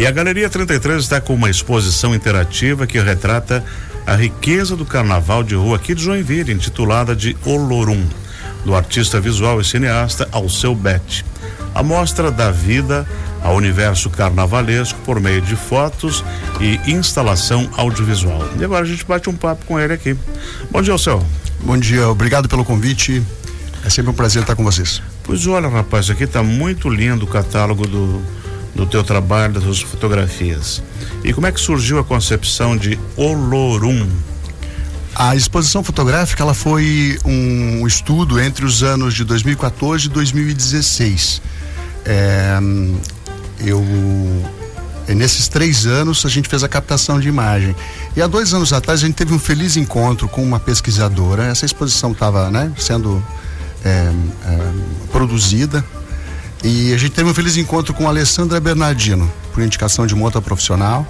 E a Galeria 33 está com uma exposição interativa que retrata a riqueza do carnaval de rua aqui de Joinville, intitulada de Olorum, do artista visual e cineasta Alceu Betti. A mostra dá vida ao universo carnavalesco por meio de fotos e instalação audiovisual. E agora a gente bate um papo com ele aqui. Bom dia, Alceu. Bom dia, obrigado pelo convite. É sempre um prazer estar com vocês. Pois olha, rapaz, aqui está muito lindo o catálogo do, do teu trabalho, das suas fotografias. E como é que surgiu a concepção de Olorum? A exposição fotográfica ela foi um estudo entre os anos de 2014 e 2016. É, eu nesses três anos a gente fez a captação de imagem. E há dois anos atrás a gente teve um feliz encontro com uma pesquisadora. Essa exposição estava né, sendo é, é, produzida e a gente teve um feliz encontro com a Alessandra Bernardino, por indicação de uma outra profissional.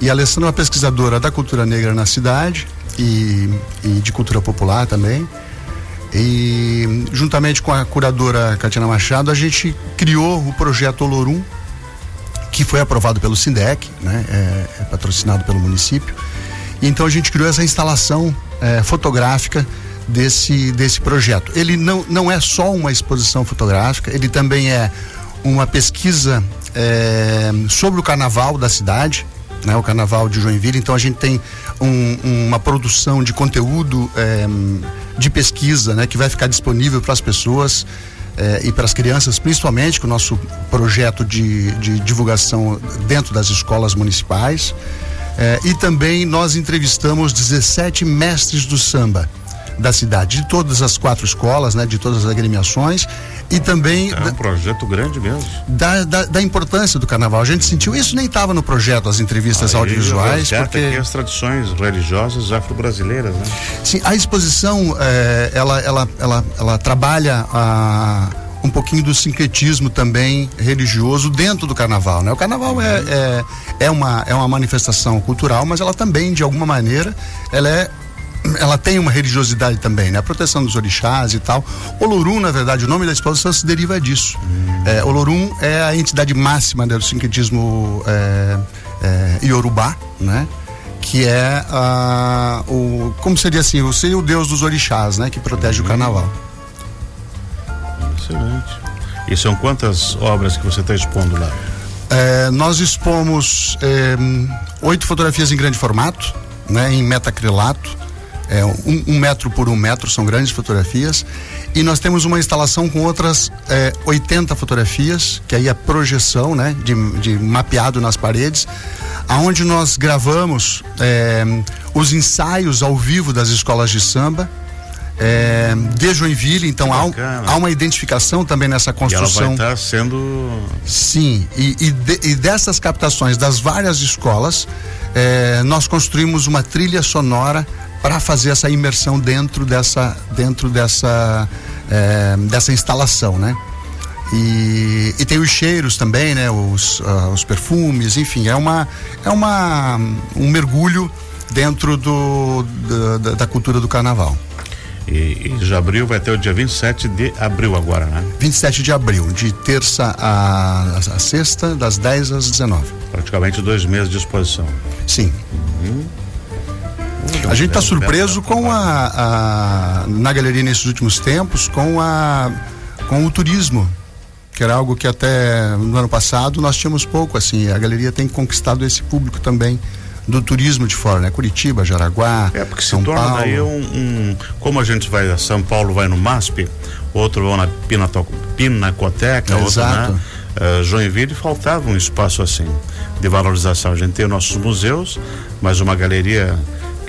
E a Alessandra é uma pesquisadora da cultura negra na cidade e, e de cultura popular também. E juntamente com a curadora Katina Machado, a gente criou o projeto Olorum, que foi aprovado pelo SINDEC, né? É, é patrocinado pelo município. Então a gente criou essa instalação é, fotográfica desse, desse projeto. Ele não, não é só uma exposição fotográfica, ele também é uma pesquisa é, sobre o carnaval da cidade, né, o carnaval de Joinville. Então a gente tem um, uma produção de conteúdo é, de pesquisa né, que vai ficar disponível para as pessoas. É, e para as crianças, principalmente com o nosso projeto de, de divulgação dentro das escolas municipais. É, e também nós entrevistamos 17 mestres do samba da cidade, de todas as quatro escolas, né, de todas as agremiações e também é um da, projeto grande mesmo da, da, da, importância do carnaval. A gente sentiu isso nem estava no projeto as entrevistas Aí, audiovisuais porque aqui as tradições religiosas afro-brasileiras, né? Sim, a exposição é, ela, ela, ela, ela trabalha a um pouquinho do sincretismo também religioso dentro do carnaval, né? O carnaval é, é, é, uma, é uma manifestação cultural, mas ela também, de alguma maneira, ela é ela tem uma religiosidade também, né? A proteção dos orixás e tal. Olorum, na verdade, o nome da exposição se deriva disso. Hum. É, Olorum é a entidade máxima né, do sincretismo é, é, iorubá, né? Que é uh, o. Como seria assim? O seria o deus dos orixás, né? Que protege hum. o carnaval. Excelente. E são quantas obras que você está expondo lá? É, nós expomos é, oito fotografias em grande formato, né, em metacrilato, é, um, um, metro por um metro, são grandes fotografias. E nós temos uma instalação com outras é, 80 fotografias, que aí é projeção, né? De, de mapeado nas paredes, aonde nós gravamos é, os ensaios ao vivo das escolas de samba. É, de Joinville, então há, há, uma identificação também nessa construção. E ela vai estar sendo. Sim, e, e, de, e dessas captações das várias escolas, é, nós construímos uma trilha sonora para fazer essa imersão dentro dessa dentro dessa é, dessa instalação, né? E, e, tem os cheiros também, né? Os, uh, os perfumes, enfim, é uma é uma um mergulho dentro do da, da cultura do carnaval. E, e de abril vai ter o dia 27 de abril agora, né? 27 de abril, de terça a, a sexta, das 10 às 19. Praticamente dois meses de exposição. Sim. Uhum. A gente está surpreso com a, a, na galeria nesses últimos tempos com a com o turismo que era algo que até no ano passado nós tínhamos pouco assim a galeria tem conquistado esse público também do turismo de fora, né? Curitiba, Jaraguá, é porque São se torna Paulo. daí um, um, como a gente vai a São Paulo vai no MASP, outro vai na Pinato, Pinacoteca, é, outro exato. né? Uh, Joinville faltava um espaço assim de valorização. A gente tem nossos museus, mas uma galeria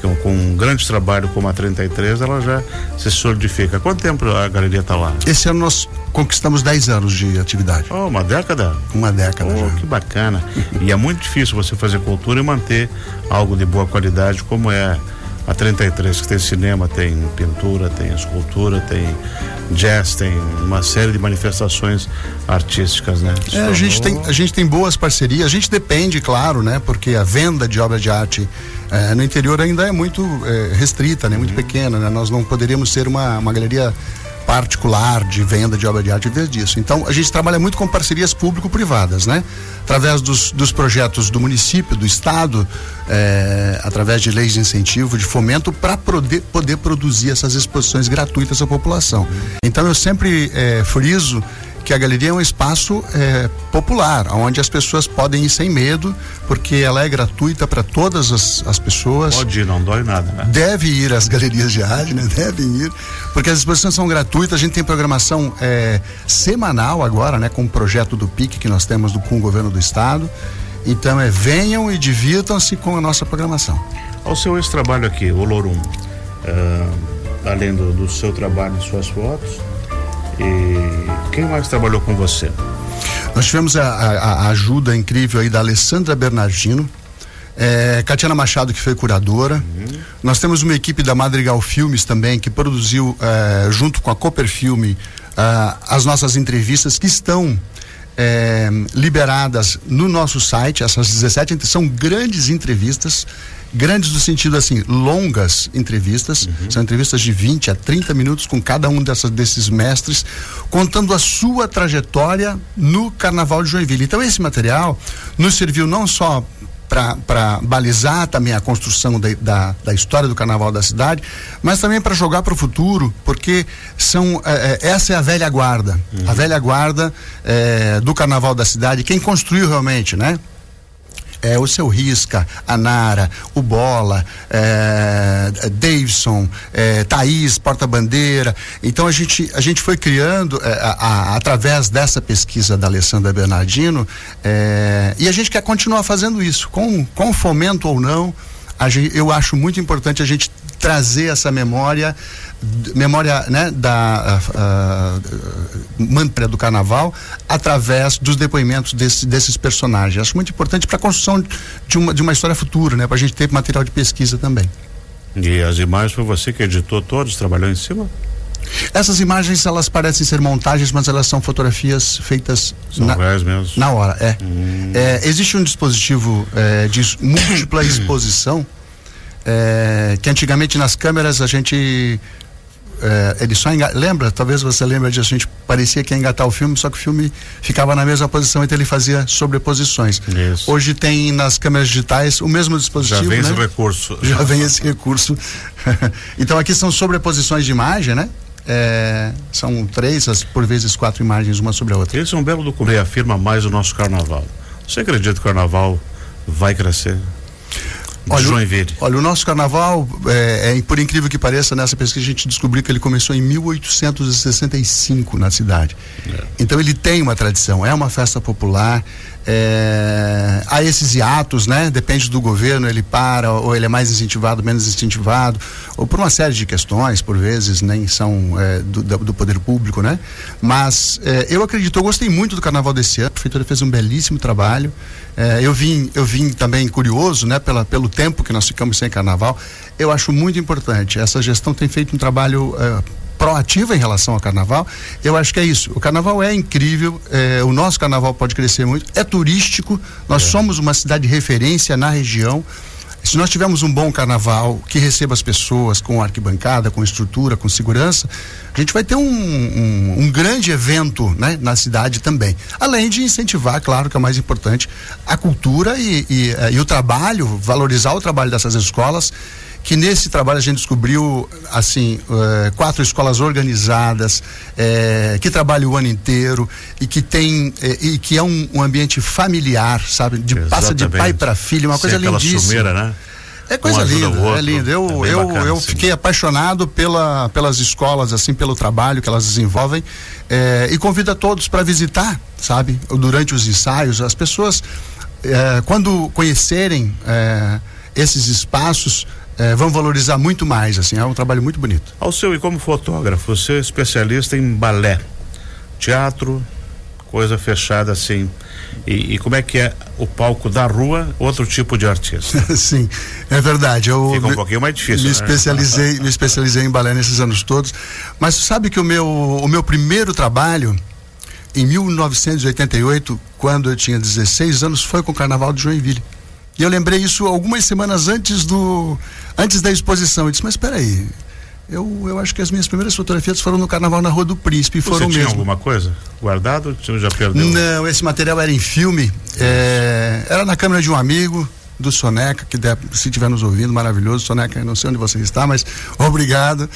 com, com um grande trabalho como a 33, ela já se solidifica. Quanto tempo a galeria está lá? Esse ano nós conquistamos 10 anos de atividade. Oh, uma década? Uma década. Oh, já. que bacana. e é muito difícil você fazer cultura e manter algo de boa qualidade como é a 33, que tem cinema, tem pintura, tem escultura, tem jazz, tem uma série de manifestações artísticas, né? É, a, gente tem, a gente tem boas parcerias, a gente depende, claro, né? Porque a venda de obras de arte é, no interior ainda é muito é, restrita, né? Muito uhum. pequena, né? Nós não poderíamos ser uma, uma galeria particular de venda de obra de arte em vez disso. Então a gente trabalha muito com parcerias público-privadas, né? Através dos, dos projetos do município, do estado, é, através de leis de incentivo, de fomento, para poder, poder produzir essas exposições gratuitas à população. Então eu sempre é, friso que a galeria é um espaço é, popular, onde as pessoas podem ir sem medo, porque ela é gratuita para todas as, as, pessoas. Pode ir, não dói nada, né? Deve ir às galerias de arte, né? Devem ir, porque as exposições são gratuitas, a gente tem programação é, semanal agora, né? Com o projeto do PIC que nós temos do, com o governo do estado. Então é venham e divirtam-se com a nossa programação. Ao seu esse trabalho aqui, o Lorum, uh, além do, do seu trabalho e suas fotos, e quem mais trabalhou com você? Nós tivemos a, a, a ajuda incrível aí da Alessandra Bernardino, é, Catiana Machado, que foi curadora. Uhum. Nós temos uma equipe da Madrigal Filmes também, que produziu, é, junto com a Cooper Filme, é, as nossas entrevistas que estão é, liberadas no nosso site. Essas 17 são grandes entrevistas grandes no sentido assim, longas entrevistas, uhum. são entrevistas de 20 a 30 minutos com cada um dessas, desses mestres, contando a sua trajetória no Carnaval de Joinville. Então esse material nos serviu não só para balizar também a construção da, da, da, história do carnaval da cidade, mas também para jogar para o futuro, porque são é, é, essa é a velha guarda, uhum. a velha guarda é, do carnaval da cidade, quem construiu realmente, né? É, o seu Risca, a Nara, o Bola, é, Davidson, é, Thaís, Porta-Bandeira. Então a gente, a gente foi criando, é, a, a, através dessa pesquisa da Alessandra Bernardino, é, e a gente quer continuar fazendo isso, com, com fomento ou não. Gente, eu acho muito importante a gente trazer essa memória memória né, da uh, mantra do carnaval através dos depoimentos desse, desses personagens. Acho muito importante para a construção de uma, de uma história futura, né, para a gente ter material de pesquisa também. E as imagens foi você que editou todos, trabalhou em cima? Essas imagens elas parecem ser montagens, mas elas são fotografias feitas são na, mesmo. na hora. É. Hum. é existe um dispositivo é, de múltipla exposição é, que antigamente nas câmeras a gente é, ele só enga... lembra, talvez você lembre disso, a gente parecia que ia engatar o filme, só que o filme ficava na mesma posição, então ele fazia sobreposições. Isso. Hoje tem nas câmeras digitais o mesmo dispositivo. Já vem né? esse recurso. Já vem esse recurso. então aqui são sobreposições de imagem, né? É, são três, por vezes quatro imagens, uma sobre a outra. Esse é um belo documento, afirma mais o nosso carnaval. Você acredita que o carnaval vai crescer? Olha, Joinville. Olha, o nosso carnaval, é, é, por incrível que pareça, nessa pesquisa a gente descobriu que ele começou em 1865 na cidade. É. Então ele tem uma tradição, é uma festa popular. É, há esses hiatos, né? Depende do governo, ele para, ou ele é mais incentivado, menos incentivado, ou por uma série de questões, por vezes, nem são é, do, do, poder público, né? Mas é, eu acredito, eu gostei muito do carnaval desse ano, a prefeitura fez um belíssimo trabalho. É, eu vim, eu vim também curioso, né? Pela, pelo tempo que nós ficamos sem carnaval. Eu acho muito importante. Essa gestão tem feito um trabalho é, proativa em relação ao carnaval. Eu acho que é isso. O carnaval é incrível, é, o nosso carnaval pode crescer muito, é turístico, nós é. somos uma cidade de referência na região. Se nós tivermos um bom carnaval que receba as pessoas com arquibancada, com estrutura, com segurança, a gente vai ter um, um, um grande evento né, na cidade também. Além de incentivar, claro que é o mais importante, a cultura e, e, eh, e o trabalho, valorizar o trabalho dessas escolas que nesse trabalho a gente descobriu assim uh, quatro escolas organizadas uh, que trabalham o ano inteiro e que tem uh, e que é um, um, ambiente familiar sabe de Exatamente. passa de pai para filho uma Sem coisa lindíssima sumeira, né? É coisa linda, é lindo. Eu, é eu, bacana, eu fiquei apaixonado pela, pelas escolas, assim, pelo trabalho que elas desenvolvem. e convido a todos para visitar, sabe? Durante os ensaios, as pessoas, quando conhecerem esses espaços, é, vão valorizar muito mais, assim, é um trabalho muito bonito. Ao seu, e como fotógrafo, você é especialista em balé, teatro, coisa fechada assim. E, e, como é que é o palco da rua, outro tipo de artista? Sim, é verdade. Eu Fica um me, pouquinho mais difícil. Me né? especializei, me especializei em balé nesses anos todos. Mas sabe que o meu, o meu primeiro trabalho, em 1988, quando eu tinha 16 anos, foi com o Carnaval de Joinville. E eu lembrei isso algumas semanas antes do antes da exposição. Eu disse, mas espera aí, Eu, eu acho que as minhas primeiras fotografias foram no Carnaval na Rua do Príncipe. Você foram tinha mesmo. alguma coisa guardado? Você já perdeu? Não, esse material era em filme. É, era na câmera de um amigo do Soneca, que se estiver nos ouvindo, maravilhoso. Soneca, não sei onde você está, mas obrigado.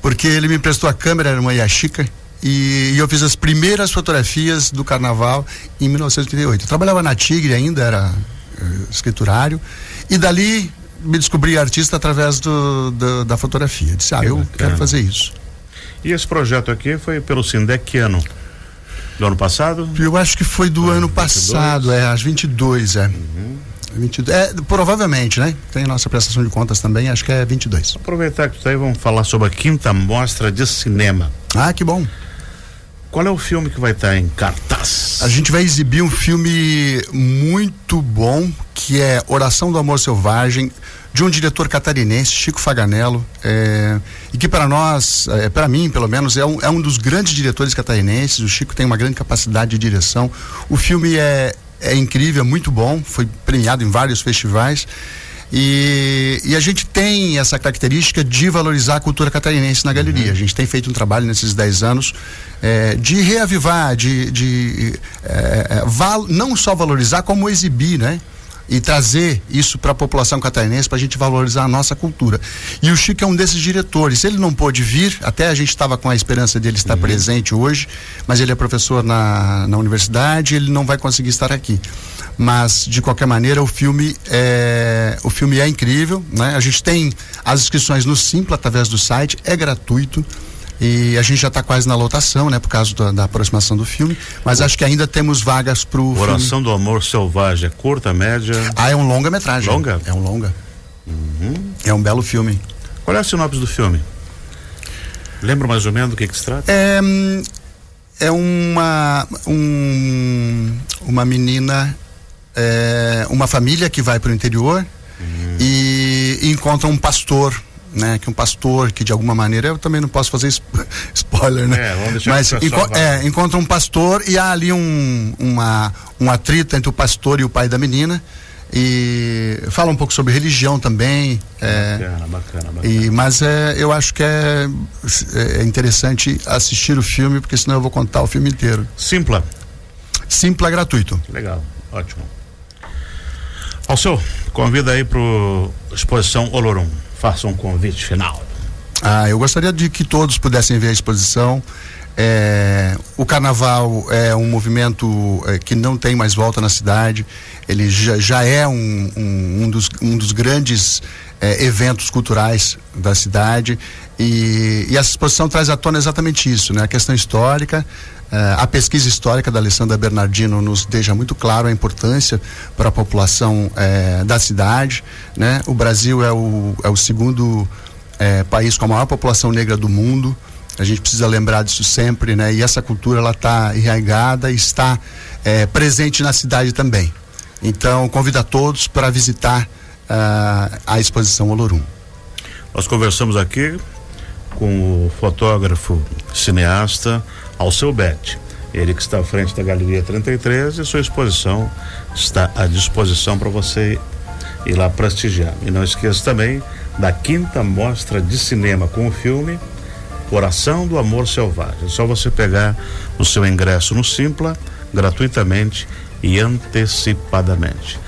Porque ele me emprestou a câmera, era uma Yashica. E, e eu fiz as primeiras fotografias do carnaval em 1938. Eu trabalhava na Tigre ainda, era escriturário. E dali me descobri artista através do, do, da fotografia. Disse, ah, que eu bacana. quero fazer isso. E esse projeto aqui foi pelo Sindec que ano? Do ano passado? Eu acho que foi do ano 22? passado, é, às 22, é. Uhum. 22, é, provavelmente, né? Tem a nossa prestação de contas também, acho que é 22. Aproveitar que está aí, vamos falar sobre a quinta mostra de cinema. Ah, que bom. Qual é o filme que vai estar em cartaz? A gente vai exibir um filme muito bom, que é Oração do Amor Selvagem, de um diretor catarinense, Chico Faganello, é, e que para nós, é, para mim pelo menos, é um, é um dos grandes diretores catarinenses. O Chico tem uma grande capacidade de direção. O filme é, é incrível, é muito bom, foi premiado em vários festivais. E, e, a gente tem essa característica de valorizar a cultura catarinense na galeria. Uhum. A gente tem feito um trabalho nesses 10 anos é, de reavivar, de, de é, val, não só valorizar, como exibir, né? E trazer isso para a população catarinense para a gente valorizar a nossa cultura. E o Chico é um desses diretores. Ele não pôde vir, até a gente estava com a esperança dele estar uhum. presente hoje, mas ele é professor na, na universidade, ele não vai conseguir estar aqui. Mas de qualquer maneira o filme é o filme é incrível, né? A gente tem as inscrições no Simpla através do site, é gratuito. E a gente já está quase na lotação, né? Por causa da, da aproximação do filme. Mas o... acho que ainda temos vagas para o. Oração filme. do Amor Selvagem, é curta, média? Ah, é um longa-metragem. Longa? É um longa. Uhum. É um belo filme. Qual é a sinopse do filme? Lembra mais ou menos do que, que se trata? É, é uma, um, uma menina, é, uma família que vai para o interior uhum. e, e encontra um pastor né? Que um pastor que de alguma maneira, eu também não posso fazer spoiler, né? É, vamos deixar Mas enco é, encontra um pastor e há ali um, uma, um atrito entre o pastor e o pai da menina e fala um pouco sobre religião também. É, bacana, bacana, bacana. E, mas é, eu acho que é, é interessante assistir o filme, porque senão eu vou contar o filme inteiro. Simpla. Simpla gratuito. Legal, ótimo. Alceu, convida aí para exposição Olorum faça um convite final. Ah, eu gostaria de que todos pudessem ver a exposição. É, o carnaval é um movimento é, que não tem mais volta na cidade. Ele já, já é um, um, um, dos, um dos grandes é, eventos culturais da cidade. E, e essa exposição traz à tona exatamente isso, né? A questão histórica, a pesquisa histórica da Alessandra Bernardino nos deixa muito claro a importância para a população uh, da cidade. Né? O Brasil é o, é o segundo uh, país com a maior população negra do mundo. A gente precisa lembrar disso sempre, né? E essa cultura ela está enraigada e está presente na cidade também. Então, convido a todos para visitar a exposição Olorum. Nós conversamos aqui com o fotógrafo cineasta Alceu Bet. Ele que está à frente da Galeria 33 e sua exposição está à disposição para você ir lá prestigiar. E não esqueça também da quinta mostra de cinema com o filme Coração do Amor Selvagem. É só você pegar o seu ingresso no Simpla gratuitamente e antecipadamente.